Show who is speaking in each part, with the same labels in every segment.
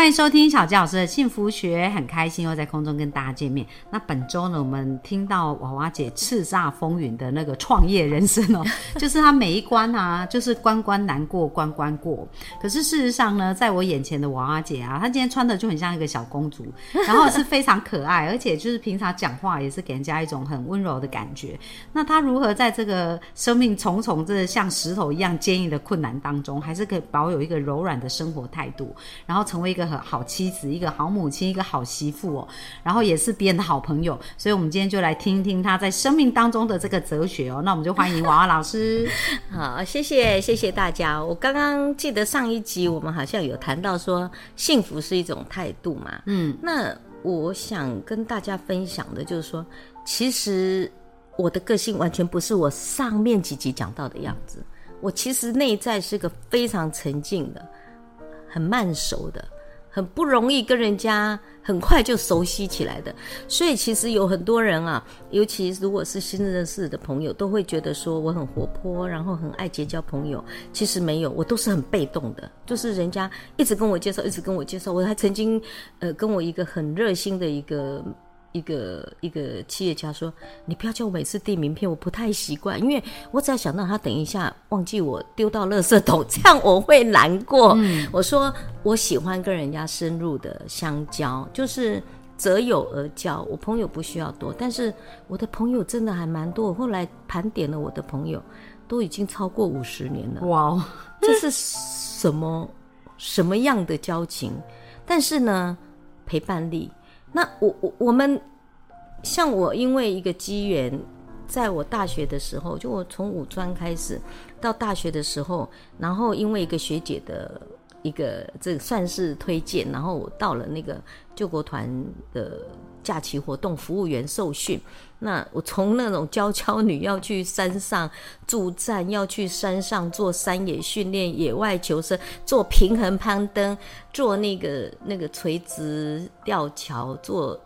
Speaker 1: 欢迎收听小杰老师的幸福学，很开心又在空中跟大家见面。那本周呢，我们听到娃娃姐叱咤风云的那个创业人生哦，就是她每一关啊，就是关关难过关关过。可是事实上呢，在我眼前的娃娃姐啊，她今天穿的就很像一个小公主，然后是非常可爱，而且就是平常讲话也是给人家一种很温柔的感觉。那她如何在这个生命重重、这像石头一样坚硬的困难当中，还是可以保有一个柔软的生活态度，然后成为一个很好妻子、一个好母亲、一个好媳妇哦，然后也是别人的好朋友。所以，我们今天就来听听他在生命当中的这个哲学哦。那我们就欢迎娃娃老师。
Speaker 2: 好，谢谢谢谢大家。我刚刚记得上一集我们好像有谈到说，幸福是一种态度嘛。嗯，那我想跟大家分享的就是说，其实我的个性完全不是我上面几集讲到的样子。我其实内在是个非常沉静的、很慢熟的。很不容易跟人家很快就熟悉起来的，所以其实有很多人啊，尤其如果是新认识的朋友，都会觉得说我很活泼，然后很爱结交朋友。其实没有，我都是很被动的，就是人家一直跟我介绍，一直跟我介绍。我还曾经呃跟我一个很热心的一个。一个一个企业家说：“你不要叫我每次递名片，我不太习惯，因为我只要想到他等一下忘记我丢到垃圾桶，这样我会难过。”我说：“我喜欢跟人家深入的相交，就是择友而交。我朋友不需要多，但是我的朋友真的还蛮多。我后来盘点了我的朋友，都已经超过五十年了。哇，这是什么什么样的交情？但是呢，陪伴力。”那我我我们像我，因为一个机缘，在我大学的时候，就我从五专开始到大学的时候，然后因为一个学姐的一个这算是推荐，然后我到了那个救国团的假期活动服务员受训。那我从那种娇娇女要去山上助战，要去山上做山野训练、野外求生、做平衡攀登、做那个那个垂直吊桥、做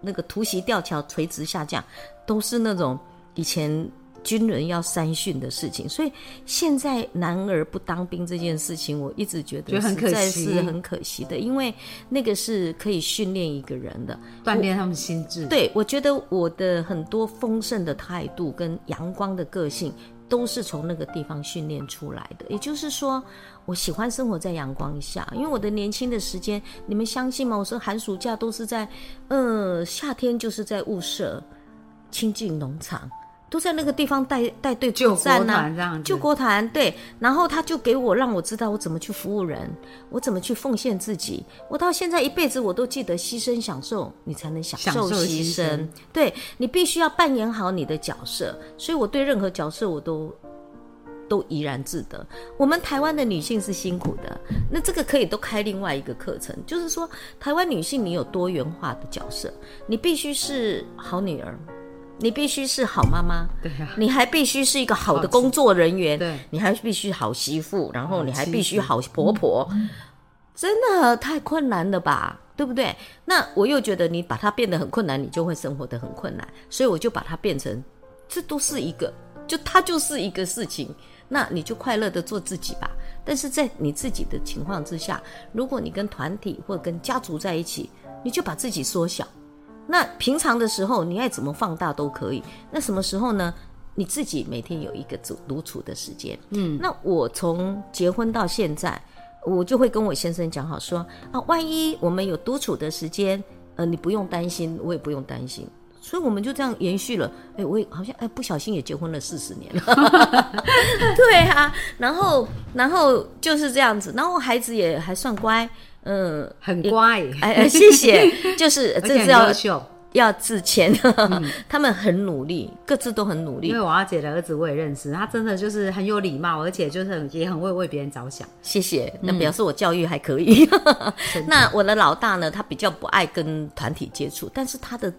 Speaker 2: 那个突袭吊桥垂直下降，都是那种以前。军人要三训的事情，所以现在男儿不当兵这件事情，我一直觉得实在是很可惜的，因为那个是可以训练一个人的，
Speaker 1: 锻炼他们心智。
Speaker 2: 对，我觉得我的很多丰盛的态度跟阳光的个性，都是从那个地方训练出来的。也就是说，我喜欢生活在阳光下，因为我的年轻的时间，你们相信吗？我说寒暑假都是在，呃，夏天就是在雾社亲近农场。都在那个地方带带队
Speaker 1: 救国团，
Speaker 2: 救国团对，然后他就给我让我知道我怎么去服务人，我怎么去奉献自己。我到现在一辈子我都记得牺牲享受，你才能享受牺牲。对你必须要扮演好你的角色，所以我对任何角色我都都怡然自得。我们台湾的女性是辛苦的，那这个可以都开另外一个课程，就是说台湾女性你有多元化的角色，你必须是好女儿。你必须是好妈妈，
Speaker 1: 对呀，
Speaker 2: 你还必须是一个好的工作人员，
Speaker 1: 对，
Speaker 2: 你还必须好媳妇，然后你还必须好婆婆，真的太困难了吧，对不对？那我又觉得你把它变得很困难，你就会生活的很困难，所以我就把它变成，这都是一个，就它就是一个事情，那你就快乐的做自己吧。但是在你自己的情况之下，如果你跟团体或者跟家族在一起，你就把自己缩小。那平常的时候，你爱怎么放大都可以。那什么时候呢？你自己每天有一个独独处的时间。嗯，那我从结婚到现在，我就会跟我先生讲好说啊，万一我们有独处的时间，呃，你不用担心，我也不用担心。所以我们就这样延续了。哎，我也好像哎，不小心也结婚了四十年了。对啊，然后然后就是这样子，然后孩子也还算乖。
Speaker 1: 嗯，很乖，哎
Speaker 2: 哎，谢谢，就是这是要要自谦，他们很努力，各自都很努力。
Speaker 1: 因为我阿姐的儿子我也认识，他真的就是很有礼貌，而且就是很也很会为别人着想。
Speaker 2: 谢谢，那表示我教育还可以。那我的老大呢，他比较不爱跟团体接触，但是他的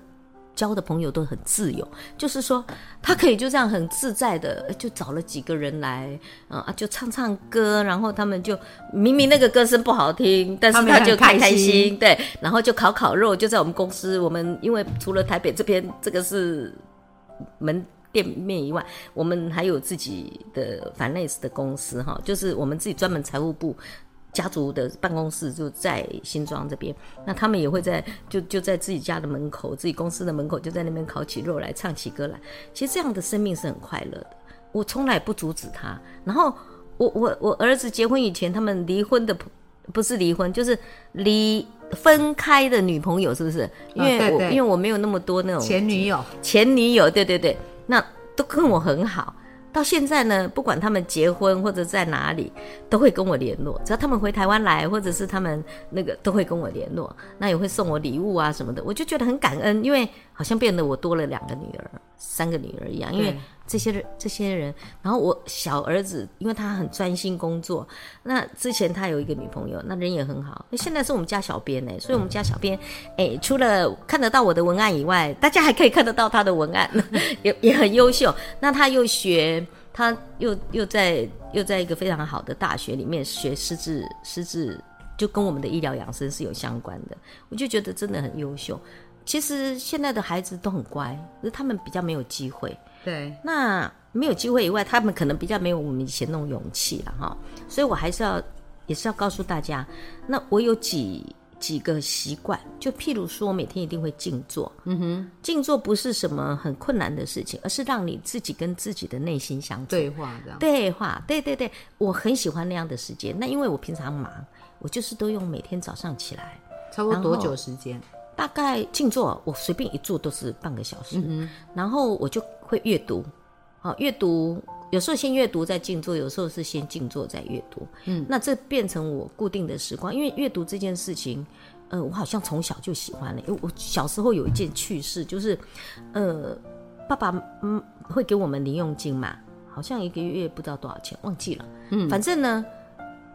Speaker 2: 交的朋友都很自由，就是说他可以就这样很自在的就找了几个人来，啊，就唱唱歌，然后他们就明明那个歌声不好听，但是他就开开心，对，然后就烤烤肉，就在我们公司，我们因为除了台北这边这个是门店面以外，我们还有自己的 finance 的公司哈，就是我们自己专门财务部。家族的办公室就在新庄这边，那他们也会在就就在自己家的门口，自己公司的门口，就在那边烤起肉来，唱起歌来。其实这样的生命是很快乐的，我从来不阻止他。然后我我我儿子结婚以前，他们离婚的不是离婚，就是离分开的女朋友，是不是？因为我因为我没有那么多那种
Speaker 1: 前女友，
Speaker 2: 前女友，对对对，那都跟我很好。到现在呢，不管他们结婚或者在哪里，都会跟我联络。只要他们回台湾来，或者是他们那个都会跟我联络，那也会送我礼物啊什么的，我就觉得很感恩，因为好像变得我多了两个女儿、三个女儿一样。因为这些人，这些人，然后我小儿子，因为他很专心工作，那之前他有一个女朋友，那人也很好。那现在是我们家小编呢，所以我们家小编，哎，除了看得到我的文案以外，大家还可以看得到他的文案，也也很优秀。那他又学。他又又在又在一个非常好的大学里面学师资，师资就跟我们的医疗养生是有相关的，我就觉得真的很优秀。其实现在的孩子都很乖，可是他们比较没有机会。
Speaker 1: 对，
Speaker 2: 那没有机会以外，他们可能比较没有我们以前那种勇气了哈。所以我还是要也是要告诉大家，那我有几。几个习惯，就譬如说，我每天一定会静坐。嗯哼，静坐不是什么很困难的事情，而是让你自己跟自己的内心相处
Speaker 1: 对话，这样
Speaker 2: 对话。对对对，我很喜欢那样的时间。那因为我平常忙，我就是都用每天早上起来，
Speaker 1: 差不多多久时间？
Speaker 2: 大概静坐，我随便一坐都是半个小时。嗯然后我就会阅读，好阅读。有时候先阅读再静坐，有时候是先静坐再阅读。嗯，那这变成我固定的时光，因为阅读这件事情，呃，我好像从小就喜欢了。因为我小时候有一件趣事，就是，呃，爸爸嗯会给我们零用金嘛，好像一个月不知道多少钱，忘记了。嗯，反正呢。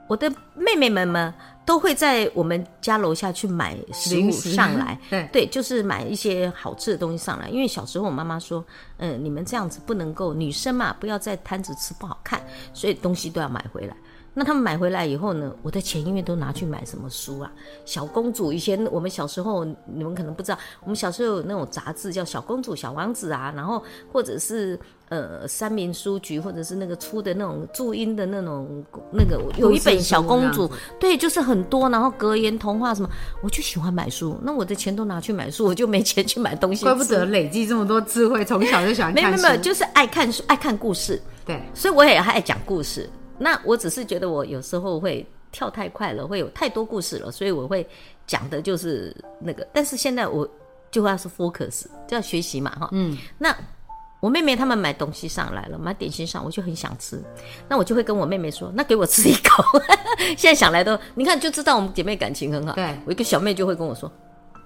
Speaker 2: 我的妹妹们们都会在我们家楼下去买食物上来，
Speaker 1: 对
Speaker 2: 对，就是买一些好吃的东西上来。因为小时候我妈妈说，嗯，你们这样子不能够，女生嘛，不要在摊子吃不好看，所以东西都要买回来。那他们买回来以后呢，我的钱因为都拿去买什么书啊？小公主，以前我们小时候，你们可能不知道，我们小时候有那种杂志叫《小公主》《小王子》啊，然后或者是。呃，三民书局或者是那个出的那种注音的那种那个，有一本小公主，对，就是很多，然后格言童话什么，我就喜欢买书。那我的钱都拿去买书，我就没钱去买东西。
Speaker 1: 怪不得累积这么多智慧，从小就喜欢看
Speaker 2: 书。没有没有，就是爱看书，爱看故事。
Speaker 1: 对，
Speaker 2: 所以我也爱讲故事。那我只是觉得我有时候会跳太快了，会有太多故事了，所以我会讲的就是那个。但是现在我就要是 focus，就要学习嘛，哈。嗯，那。我妹妹他们买东西上来了，买点心上，我就很想吃，那我就会跟我妹妹说：“那给我吃一口。”现在想来都，你看就知道我们姐妹感情很好。
Speaker 1: 对，
Speaker 2: 我一个小妹就会跟我说：“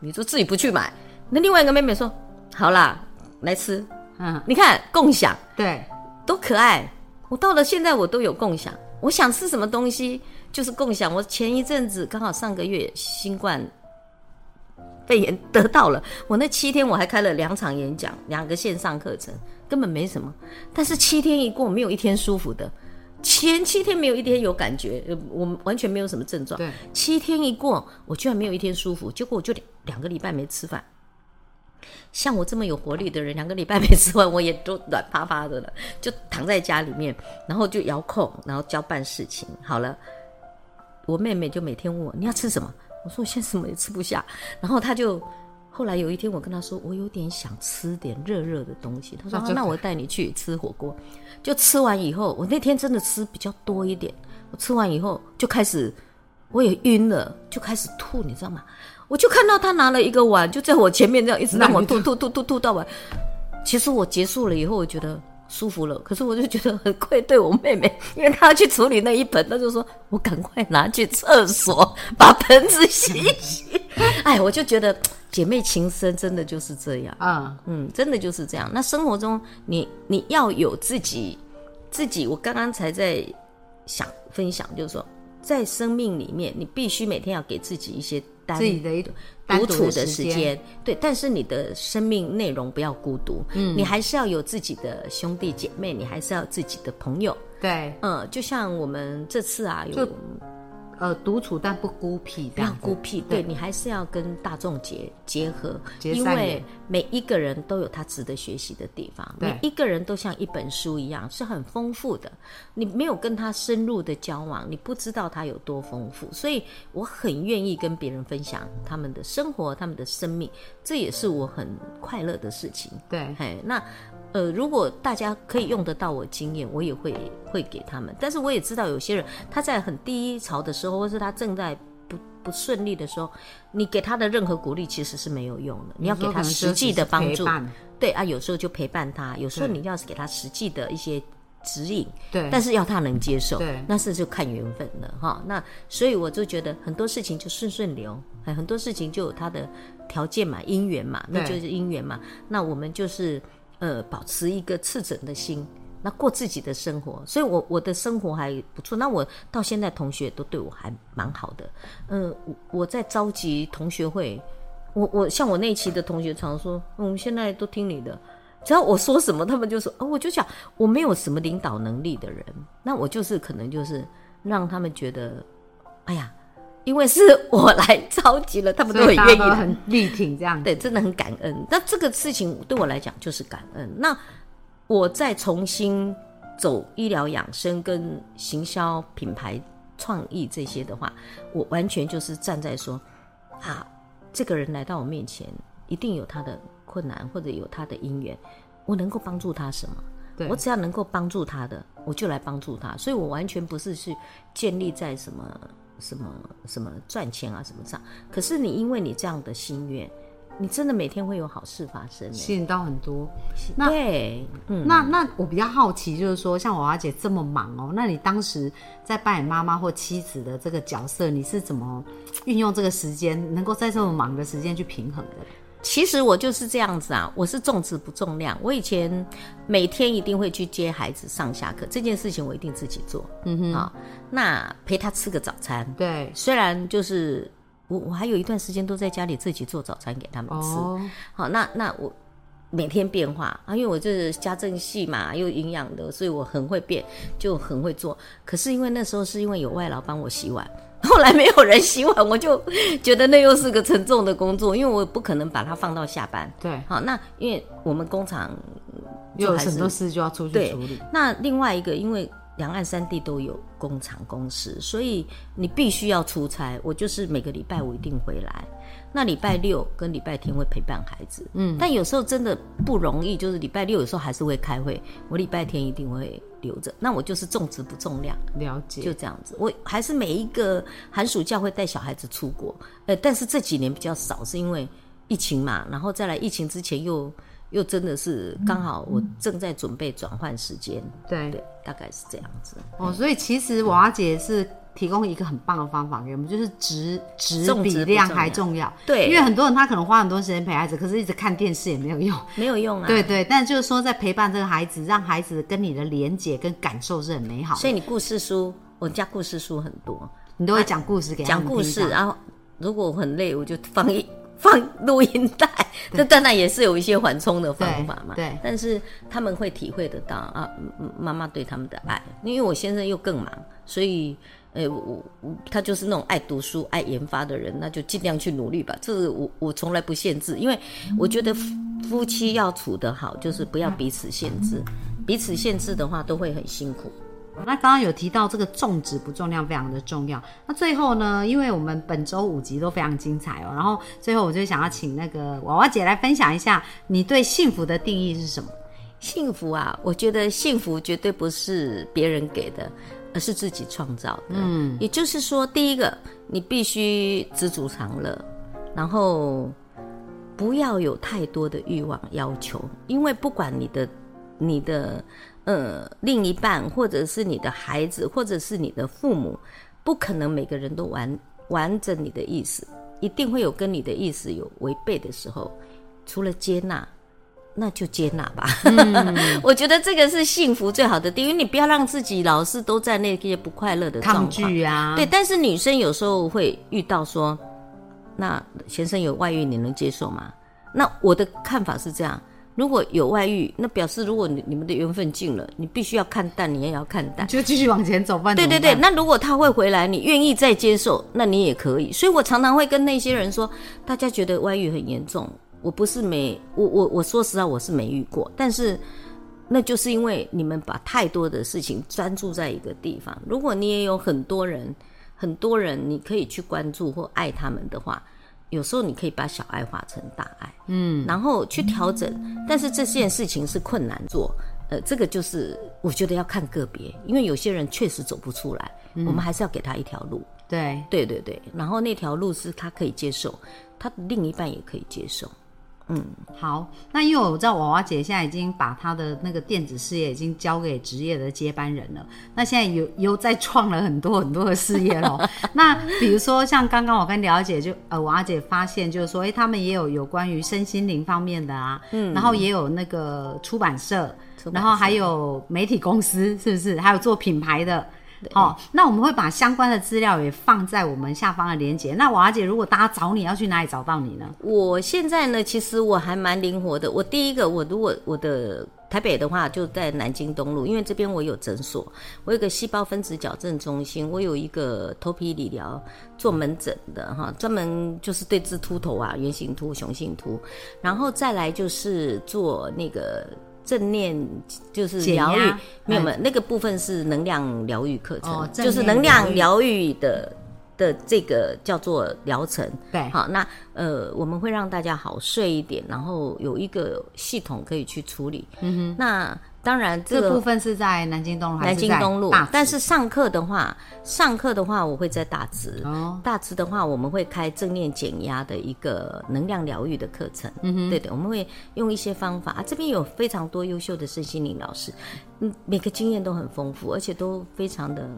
Speaker 2: 你就自己不去买。”那另外一个妹妹说：“好啦，来吃。”嗯，你看共享，
Speaker 1: 对，
Speaker 2: 多可爱。我到了现在我都有共享，我想吃什么东西就是共享。我前一阵子刚好上个月新冠。肺炎得到了，我那七天我还开了两场演讲，两个线上课程，根本没什么。但是七天一过，没有一天舒服的。前七天没有一天有感觉，我完全没有什么症状。
Speaker 1: 对，
Speaker 2: 七天一过，我居然没有一天舒服。结果我就两个礼拜没吃饭。像我这么有活力的人，两个礼拜没吃饭，我也都软趴趴的了，就躺在家里面，然后就遥控，然后交办事情。好了，我妹妹就每天问我你要吃什么。我说我现在什么也吃不下，然后他就后来有一天我跟他说我有点想吃点热热的东西，他说那我带你去吃火锅。就吃完以后，我那天真的吃比较多一点，我吃完以后就开始我也晕了，就开始吐，你知道吗？我就看到他拿了一个碗就在我前面这样一直让我吐吐吐吐吐到完。其实我结束了以后，我觉得。舒服了，可是我就觉得很愧对我妹妹，因为她要去处理那一盆，她就说我赶快拿去厕所把盆子洗一洗。哎，我就觉得姐妹情深真的就是这样啊，嗯，真的就是这样。那生活中你你要有自己自己，我刚刚才在想分享，就是说在生命里面，你必须每天要给自己一些单
Speaker 1: 自己的一
Speaker 2: 独处的时间，对。但是你的生命内容不要孤独，嗯，你还是要有自己的兄弟姐妹，你还是要有自己的朋友，
Speaker 1: 对，
Speaker 2: 嗯，就像我们这次啊，有。
Speaker 1: 呃，独处但不孤僻，
Speaker 2: 不要孤僻。对你还是要跟大众结结合，因为每一个人都有他值得学习的地方。每一个人都像一本书一样，是很丰富的。你没有跟他深入的交往，你不知道他有多丰富。所以我很愿意跟别人分享他们的生活，他们的生命，这也是我很快乐的事情。
Speaker 1: 对，
Speaker 2: 嘿，那。呃，如果大家可以用得到我经验，我也会会给他们。但是我也知道有些人他在很低潮的时候，或是他正在不不顺利的时候，你给他的任何鼓励其实是没有用的。你要给他实际的帮助，对啊，有时候就陪伴他，有时候你要是给他实际的一些指引，
Speaker 1: 对，
Speaker 2: 但是要他能接受，
Speaker 1: 对，
Speaker 2: 那是就看缘分了哈。那所以我就觉得很多事情就顺顺流，很多事情就有他的条件嘛，因缘嘛，那就是因缘嘛。那我们就是。呃，保持一个赤诚的心，那过自己的生活，所以我我的生活还不错。那我到现在同学都对我还蛮好的。嗯，我在召集同学会，我我像我那期的同学常说，我们现在都听你的，只要我说什么，他们就说，哦，我就讲我没有什么领导能力的人，那我就是可能就是让他们觉得，哎呀。因为是我来召集了，他们都很愿意，
Speaker 1: 很力挺这样。
Speaker 2: 对，真的很感恩。那这个事情对我来讲就是感恩。那我再重新走医疗养生跟行销品牌创意这些的话，我完全就是站在说啊，这个人来到我面前，一定有他的困难或者有他的因缘，我能够帮助他什么？
Speaker 1: 对
Speaker 2: 我只要能够帮助他的，我就来帮助他。所以我完全不是去建立在什么。什么什么赚钱啊，什么这样？可是你因为你这样的心愿，你真的每天会有好事发生，
Speaker 1: 吸引到很多。
Speaker 2: 对，
Speaker 1: 嗯，那那我比较好奇，就是说像娃娃姐这么忙哦，那你当时在扮演妈妈或妻子的这个角色，你是怎么运用这个时间，能够在这么忙的时间去平衡的？
Speaker 2: 其实我就是这样子啊，我是重质不重量。我以前每天一定会去接孩子上下课，这件事情我一定自己做。嗯哼，啊，那陪他吃个早餐。
Speaker 1: 对，
Speaker 2: 虽然就是我，我还有一段时间都在家里自己做早餐给他们吃。好，那那我每天变化啊，因为我这是家政系嘛，又营养的，所以我很会变，就很会做。可是因为那时候是因为有外劳帮我洗碗。后来没有人洗碗，我就觉得那又是个沉重的工作，因为我不可能把它放到下班。
Speaker 1: 对，
Speaker 2: 好，那因为我们工厂
Speaker 1: 有很多事就要出去处理。
Speaker 2: 那另外一个，因为两岸三地都有工厂公司，所以你必须要出差。我就是每个礼拜我一定回来，那礼拜六跟礼拜天会陪伴孩子。嗯，但有时候真的不容易，就是礼拜六有时候还是会开会，我礼拜天一定会。留着，那我就是重质不重量，
Speaker 1: 了解，
Speaker 2: 就这样子。我还是每一个寒暑假会带小孩子出国，呃，但是这几年比较少，是因为疫情嘛，然后再来疫情之前又又真的是刚好我正在准备转换时间，
Speaker 1: 对
Speaker 2: 对，大概是这样子。
Speaker 1: 哦，所以其实娃姐是。提供一个很棒的方法给我们，就是质质比量还重要。
Speaker 2: 对，
Speaker 1: 因为很多人他可能花很多时间陪孩子，可是一直看电视也没有用，
Speaker 2: 没有用啊。
Speaker 1: 对对，但就是说在陪伴这个孩子，让孩子跟你的连接跟感受是很美好的。
Speaker 2: 所以你故事书，我家故事书很多，
Speaker 1: 你都会讲故事给
Speaker 2: 讲故事，然后如果我很累，我就放一 放录音带。这当然也是有一些缓冲的方法嘛。
Speaker 1: 对，
Speaker 2: 但是他们会体会得到啊，妈妈对他们的爱。因为我先生又更忙，所以。哎，我我他就是那种爱读书、爱研发的人，那就尽量去努力吧。这是我我从来不限制，因为我觉得夫妻要处得好，就是不要彼此限制。彼此限制的话，都会很辛苦。
Speaker 1: 那刚刚有提到这个重质不重量非常的重要。那最后呢，因为我们本周五集都非常精彩哦，然后最后我就想要请那个娃娃姐来分享一下，你对幸福的定义是什么？
Speaker 2: 幸福啊，我觉得幸福绝对不是别人给的。而是自己创造的，嗯，也就是说，第一个，你必须知足常乐，然后不要有太多的欲望要求，因为不管你的、你的呃另一半，或者是你的孩子，或者是你的父母，不可能每个人都完完整你的意思，一定会有跟你的意思有违背的时候，除了接纳，那就接纳吧。嗯，我觉得这个是幸福最好的地方，因为你不要让自己老是都在那些不快乐的
Speaker 1: 抗拒啊。
Speaker 2: 对，但是女生有时候会遇到说，那先生有外遇，你能接受吗？那我的看法是这样。如果有外遇，那表示如果你你们的缘分尽了，你必须要看淡，你也要看淡，
Speaker 1: 就继续往前走吧。
Speaker 2: 对对对，那如果他会回来，你愿意再接受，那你也可以。所以我常常会跟那些人说，大家觉得外遇很严重，我不是没我我我说实话我是没遇过，但是那就是因为你们把太多的事情专注在一个地方。如果你也有很多人，很多人你可以去关注或爱他们的话。有时候你可以把小爱化成大爱，嗯，然后去调整。但是这件事情是困难做，呃，这个就是我觉得要看个别，因为有些人确实走不出来，我们还是要给他一条路。
Speaker 1: 对，
Speaker 2: 对对对。然后那条路是他可以接受，他的另一半也可以接受。
Speaker 1: 嗯，好，那因为我知道娃娃姐现在已经把她的那个电子事业已经交给职业的接班人了，那现在有又再创了很多很多的事业喽。那比如说像刚刚我跟了解，就呃娃娃姐发现就是说，哎，他们也有有关于身心灵方面的啊，嗯，然后也有那个出版社，然后还有媒体公司，是不是？还有做品牌的。好，那我们会把相关的资料也放在我们下方的链接。那娃姐，如果大家找你要去哪里找到你呢？
Speaker 2: 我现在呢，其实我还蛮灵活的。我第一个，我如果我的台北的话，就在南京东路，因为这边我有诊所，我有个细胞分子矫正中心，我有一个头皮理疗做门诊的哈，专门就是对治秃头啊、圆形秃、雄性秃，然后再来就是做那个。正念就是疗愈，没有没有，那个部分是能量疗愈课程，就是能量疗愈的的这个叫做疗程。
Speaker 1: 对，
Speaker 2: 好，那呃，我们会让大家好睡一点，然后有一个系统可以去处理。嗯哼，那。当然，
Speaker 1: 这部分是在南京东路，
Speaker 2: 南京东路。但是上课的话，上课的话，我会在大直。哦，大直的话，我们会开正念减压的一个能量疗愈的课程。嗯哼，对的，我们会用一些方法。这边有非常多优秀的身心灵老师，嗯，每个经验都很丰富，而且都非常的。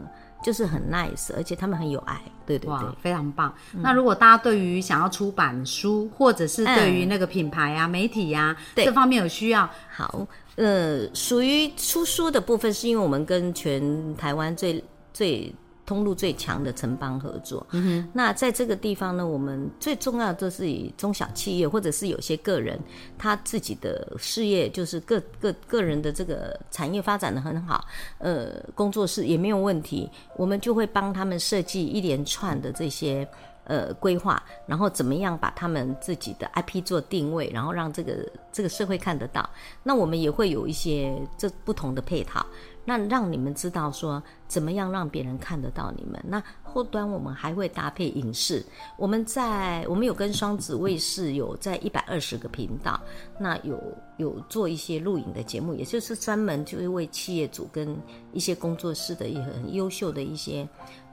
Speaker 2: 就是很 nice，而且他们很有爱，对对对，
Speaker 1: 非常棒。那如果大家对于想要出版书，或者是对于那个品牌啊、媒体呀这方面有需要，
Speaker 2: 好，呃，属于出书的部分，是因为我们跟全台湾最最。通路最强的城邦合作，那在这个地方呢，我们最重要的是以中小企业或者是有些个人，他自己的事业就是个个个人的这个产业发展的很好，呃，工作室也没有问题，我们就会帮他们设计一连串的这些呃规划，然后怎么样把他们自己的 IP 做定位，然后让这个这个社会看得到。那我们也会有一些这不同的配套。那让你们知道说怎么样让别人看得到你们。那后端我们还会搭配影视，我们在我们有跟双子卫视有在一百二十个频道，那有有做一些录影的节目，也就是专门就是为企业主跟一些工作室的一很优秀的一些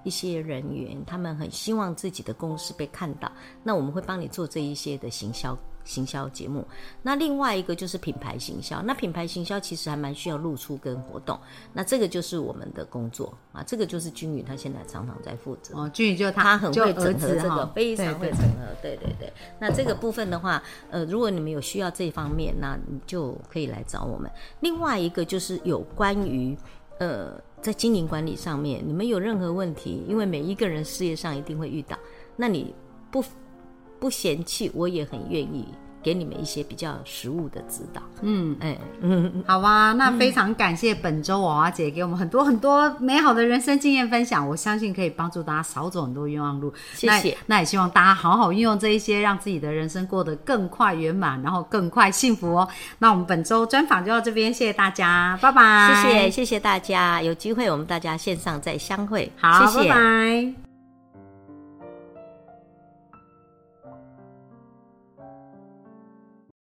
Speaker 2: 一些人员，他们很希望自己的公司被看到，那我们会帮你做这一些的行销。行销节目，那另外一个就是品牌行销。那品牌行销其实还蛮需要露出跟活动，那这个就是我们的工作啊。这个就是君宇他现在常常在负责
Speaker 1: 哦。君宇就
Speaker 2: 他很会整合这个，非常会整合。对对对。那这个部分的话，呃，如果你们有需要这方面，那你就可以来找我们。另外一个就是有关于呃在经营管理上面，你们有任何问题，因为每一个人事业上一定会遇到，那你不。不嫌弃，我也很愿意给你们一些比较实物的指导。嗯，
Speaker 1: 哎，嗯，好啊，那非常感谢本周娃娃姐给我们很多很多美好的人生经验分享，我相信可以帮助大家少走很多冤枉路。
Speaker 2: 谢谢。
Speaker 1: 那也希望大家好好运用这一些，让自己的人生过得更快圆满，然后更快幸福哦。那我们本周专访就到这边，谢谢大家，拜拜。
Speaker 2: 谢谢，谢谢大家，有机会我们大家线上再相会。
Speaker 1: 好，拜拜。